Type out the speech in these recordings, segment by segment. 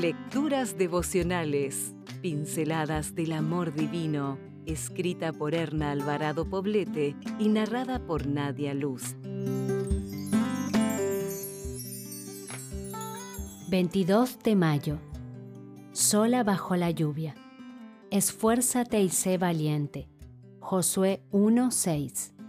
Lecturas devocionales, pinceladas del amor divino, escrita por Erna Alvarado Poblete y narrada por Nadia Luz. 22 de mayo. Sola bajo la lluvia. Esfuérzate y sé valiente. Josué 1:6.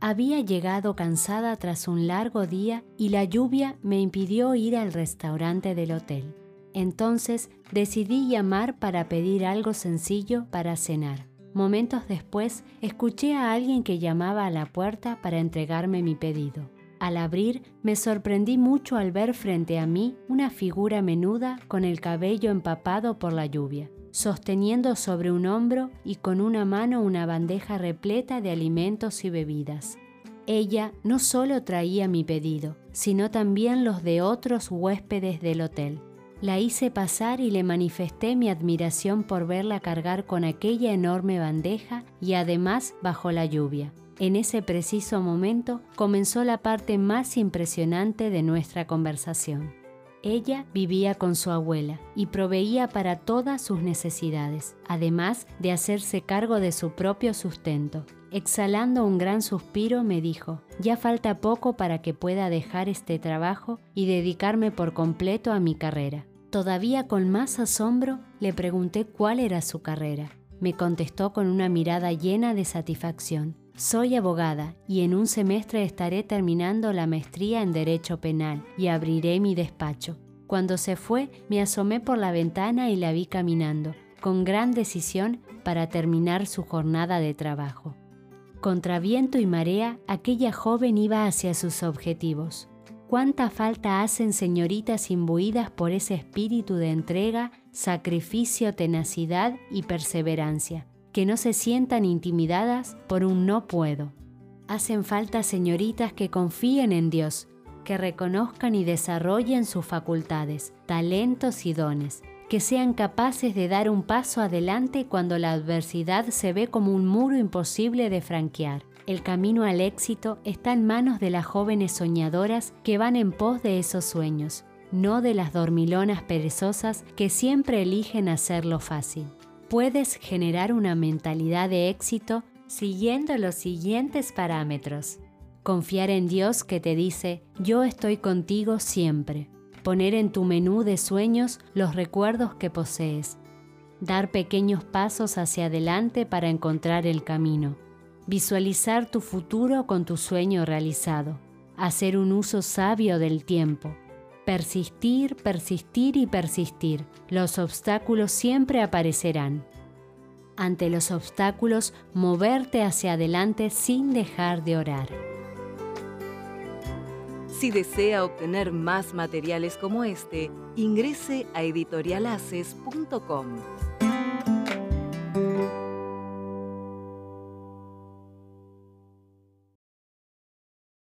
Había llegado cansada tras un largo día y la lluvia me impidió ir al restaurante del hotel. Entonces decidí llamar para pedir algo sencillo para cenar. Momentos después escuché a alguien que llamaba a la puerta para entregarme mi pedido. Al abrir me sorprendí mucho al ver frente a mí una figura menuda con el cabello empapado por la lluvia sosteniendo sobre un hombro y con una mano una bandeja repleta de alimentos y bebidas. Ella no solo traía mi pedido, sino también los de otros huéspedes del hotel. La hice pasar y le manifesté mi admiración por verla cargar con aquella enorme bandeja y además bajo la lluvia. En ese preciso momento comenzó la parte más impresionante de nuestra conversación. Ella vivía con su abuela y proveía para todas sus necesidades, además de hacerse cargo de su propio sustento. Exhalando un gran suspiro me dijo, ya falta poco para que pueda dejar este trabajo y dedicarme por completo a mi carrera. Todavía con más asombro le pregunté cuál era su carrera. Me contestó con una mirada llena de satisfacción. Soy abogada y en un semestre estaré terminando la maestría en Derecho Penal y abriré mi despacho. Cuando se fue, me asomé por la ventana y la vi caminando, con gran decisión para terminar su jornada de trabajo. Contra viento y marea, aquella joven iba hacia sus objetivos. ¿Cuánta falta hacen señoritas imbuidas por ese espíritu de entrega, sacrificio, tenacidad y perseverancia? que no se sientan intimidadas por un no puedo. Hacen falta señoritas que confíen en Dios, que reconozcan y desarrollen sus facultades, talentos y dones, que sean capaces de dar un paso adelante cuando la adversidad se ve como un muro imposible de franquear. El camino al éxito está en manos de las jóvenes soñadoras que van en pos de esos sueños, no de las dormilonas perezosas que siempre eligen hacerlo fácil puedes generar una mentalidad de éxito siguiendo los siguientes parámetros. Confiar en Dios que te dice, yo estoy contigo siempre. Poner en tu menú de sueños los recuerdos que posees. Dar pequeños pasos hacia adelante para encontrar el camino. Visualizar tu futuro con tu sueño realizado. Hacer un uso sabio del tiempo Persistir, persistir y persistir. Los obstáculos siempre aparecerán. Ante los obstáculos, moverte hacia adelante sin dejar de orar. Si desea obtener más materiales como este, ingrese a editorialaces.com.